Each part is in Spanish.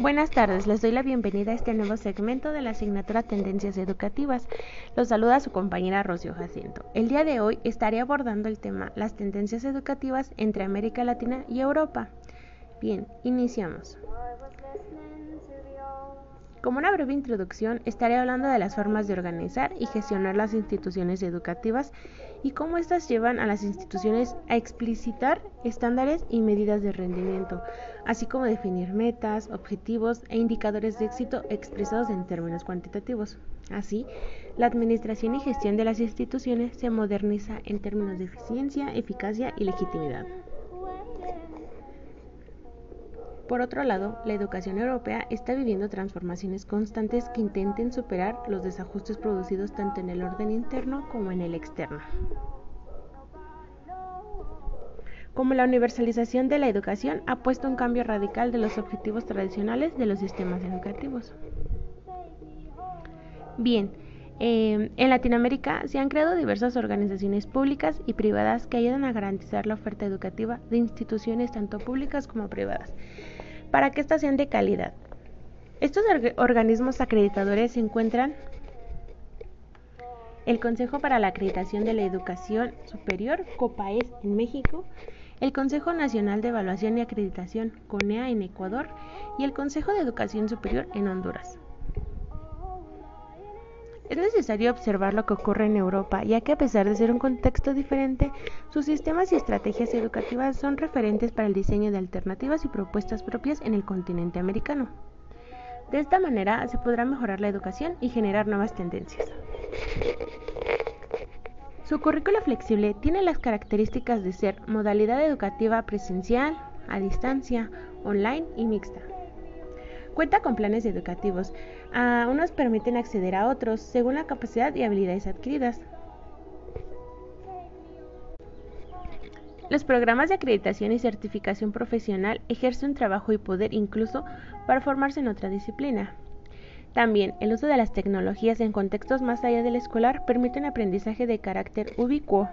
Buenas tardes, les doy la bienvenida a este nuevo segmento de la asignatura Tendencias Educativas. Los saluda su compañera Rocío Jacinto. El día de hoy estaré abordando el tema Las tendencias educativas entre América Latina y Europa. Bien, iniciamos. Como una breve introducción, estaré hablando de las formas de organizar y gestionar las instituciones educativas y cómo éstas llevan a las instituciones a explicitar estándares y medidas de rendimiento, así como definir metas, objetivos e indicadores de éxito expresados en términos cuantitativos. Así, la administración y gestión de las instituciones se moderniza en términos de eficiencia, eficacia y legitimidad. Por otro lado, la educación europea está viviendo transformaciones constantes que intenten superar los desajustes producidos tanto en el orden interno como en el externo. Como la universalización de la educación ha puesto un cambio radical de los objetivos tradicionales de los sistemas educativos. Bien, eh, en Latinoamérica se han creado diversas organizaciones públicas y privadas que ayudan a garantizar la oferta educativa de instituciones tanto públicas como privadas para que éstas sean de calidad. Estos organismos acreditadores se encuentran el Consejo para la Acreditación de la Educación Superior, COPAES en México, el Consejo Nacional de Evaluación y Acreditación, CONEA en Ecuador y el Consejo de Educación Superior en Honduras. Es necesario observar lo que ocurre en Europa, ya que a pesar de ser un contexto diferente, sus sistemas y estrategias educativas son referentes para el diseño de alternativas y propuestas propias en el continente americano. De esta manera se podrá mejorar la educación y generar nuevas tendencias. Su currículo flexible tiene las características de ser modalidad educativa presencial, a distancia, online y mixta. Cuenta con planes educativos. A unos permiten acceder a otros según la capacidad y habilidades adquiridas. Los programas de acreditación y certificación profesional ejercen un trabajo y poder incluso para formarse en otra disciplina. También el uso de las tecnologías en contextos más allá del escolar permite un aprendizaje de carácter ubicuo.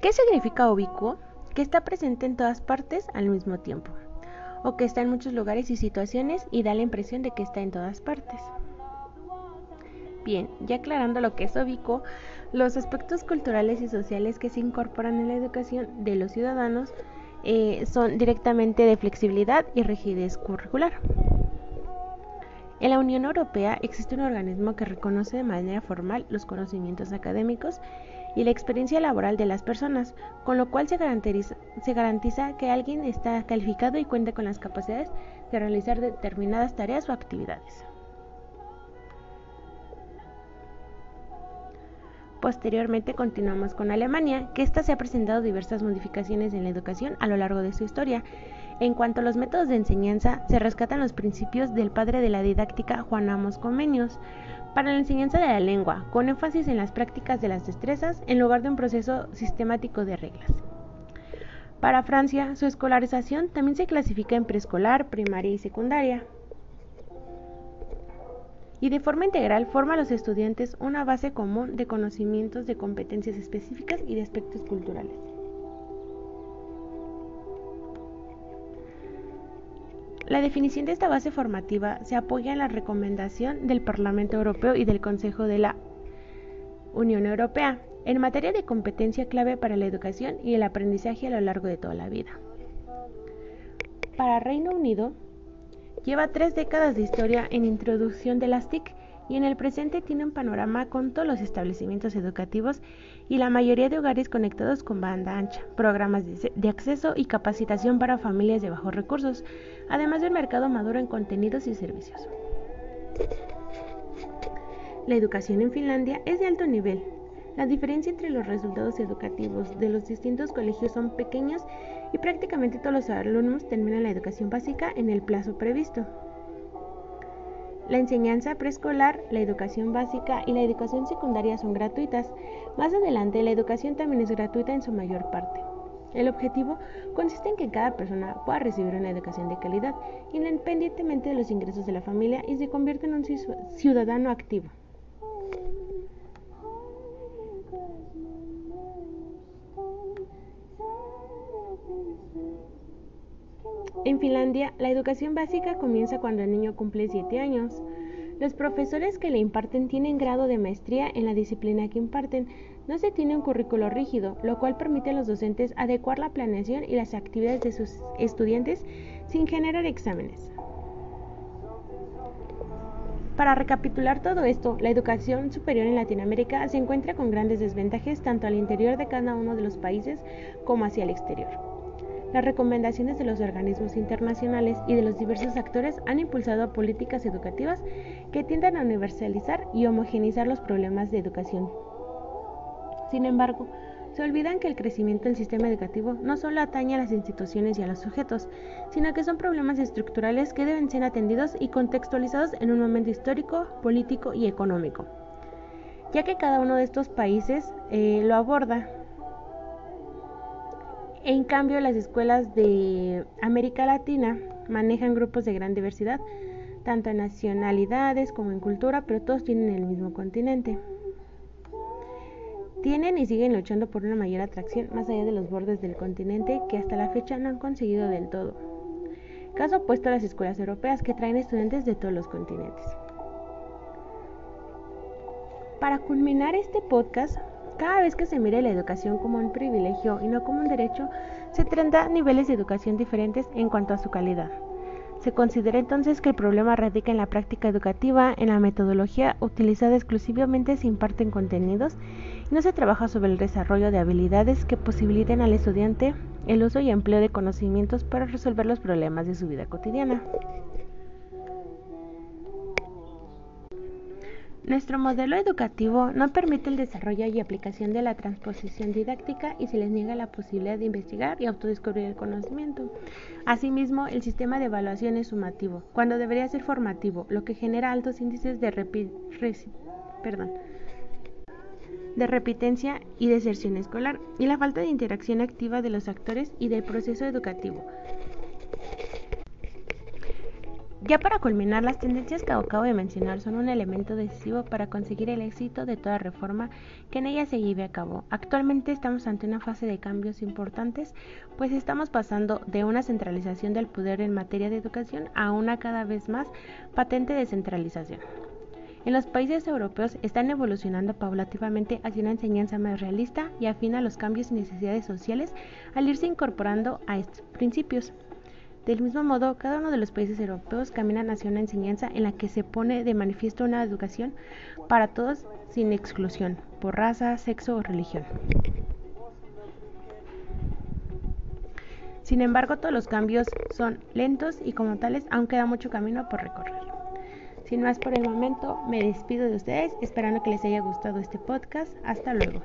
¿Qué significa ubicuo? Que está presente en todas partes al mismo tiempo o que está en muchos lugares y situaciones y da la impresión de que está en todas partes. Bien, ya aclarando lo que es ubicuo, los aspectos culturales y sociales que se incorporan en la educación de los ciudadanos eh, son directamente de flexibilidad y rigidez curricular. En la Unión Europea existe un organismo que reconoce de manera formal los conocimientos académicos y la experiencia laboral de las personas, con lo cual se garantiza, que alguien está calificado y cuenta con las capacidades de realizar determinadas tareas o actividades. Posteriormente continuamos con Alemania, que ésta se ha presentado diversas modificaciones en la educación a lo largo de su historia. En cuanto a los métodos de enseñanza, se rescatan los principios del padre de la didáctica Juan Amos Comenius, para la enseñanza de la lengua, con énfasis en las prácticas de las destrezas en lugar de un proceso sistemático de reglas. Para Francia, su escolarización también se clasifica en preescolar, primaria y secundaria. Y de forma integral forma a los estudiantes una base común de conocimientos de competencias específicas y de aspectos culturales. La definición de esta base formativa se apoya en la recomendación del Parlamento Europeo y del Consejo de la Unión Europea en materia de competencia clave para la educación y el aprendizaje a lo largo de toda la vida. Para Reino Unido, lleva tres décadas de historia en introducción de las TIC y en el presente tiene un panorama con todos los establecimientos educativos y la mayoría de hogares conectados con banda ancha, programas de, acceso y capacitación para familias de bajos recursos, además del mercado maduro en contenidos y servicios. La educación en Finlandia es de alto nivel. La diferencia entre los resultados educativos de los distintos colegios son pequeños y prácticamente todos los alumnos terminan la educación básica en el plazo previsto. La enseñanza preescolar, la educación básica y la educación secundaria son gratuitas. Más adelante, la educación también es gratuita en su mayor parte. El objetivo consiste en que cada persona pueda recibir una educación de calidad, independientemente de los ingresos de la familia, y se convierta en un ciudadano activo. En Finlandia, la educación básica comienza cuando el niño cumple 7 años. Los profesores que le imparten tienen grado de maestría en la disciplina que imparten. No se tiene un currículo rígido, lo cual permite a los docentes adecuar la planeación y las actividades de sus estudiantes sin generar exámenes. Para recapitular todo esto, la educación superior en Latinoamérica se encuentra con grandes desventajas tanto al interior de cada uno de los países como hacia el exterior. Las recomendaciones de los organismos internacionales y de los diversos actores han impulsado políticas educativas que tienden a universalizar y homogenizar los problemas de educación. Sin embargo, se olvidan que el crecimiento del sistema educativo no solo atañe a las instituciones y a los sujetos, sino que son problemas estructurales que deben ser atendidos y contextualizados en un momento histórico, político y económico, ya que cada uno de estos países eh, lo aborda en cambio, las escuelas de América Latina manejan grupos de gran diversidad, tanto en nacionalidades como en cultura, pero todos tienen el mismo continente. Tienen y siguen luchando por una mayor atracción más allá de los bordes del continente que hasta la fecha no han conseguido del todo. Caso opuesto a las escuelas europeas que traen estudiantes de todos los continentes. Para culminar este podcast, cada vez que se mire la educación como un privilegio y no como un derecho, se tendrá niveles de educación diferentes en cuanto a su calidad. Se considera entonces que el problema radica en la práctica educativa, en la metodología utilizada exclusivamente se imparten contenidos y no se trabaja sobre el desarrollo de habilidades que posibiliten al estudiante el uso y empleo de conocimientos para resolver los problemas de su vida cotidiana. Nuestro modelo educativo no permite el desarrollo y aplicación de la transposición didáctica y se les niega la posibilidad de investigar y autodescubrir el conocimiento. Asimismo, el sistema de evaluación es sumativo, cuando debería ser formativo, lo que genera altos índices de, de repitencia y deserción escolar, y la falta de interacción activa de los actores y del proceso educativo. Ya para culminar, las tendencias que acabo de mencionar son un elemento decisivo para conseguir el éxito de toda reforma que en ella se lleve a cabo. Actualmente estamos ante una fase de cambios importantes, pues estamos pasando de una centralización del poder en materia de educación a una cada vez más patente descentralización. En los países europeos están evolucionando paulativamente hacia una enseñanza más realista y afina a los cambios y necesidades sociales al irse incorporando a estos principios. Del mismo modo, cada uno de los países europeos camina hacia una enseñanza en la que se pone de manifiesto una educación para todos sin exclusión, por raza, sexo o religión. Sin embargo, todos los cambios son lentos y como tales aún queda mucho camino por recorrer. Sin más por el momento, me despido de ustedes esperando que les haya gustado este podcast. Hasta luego.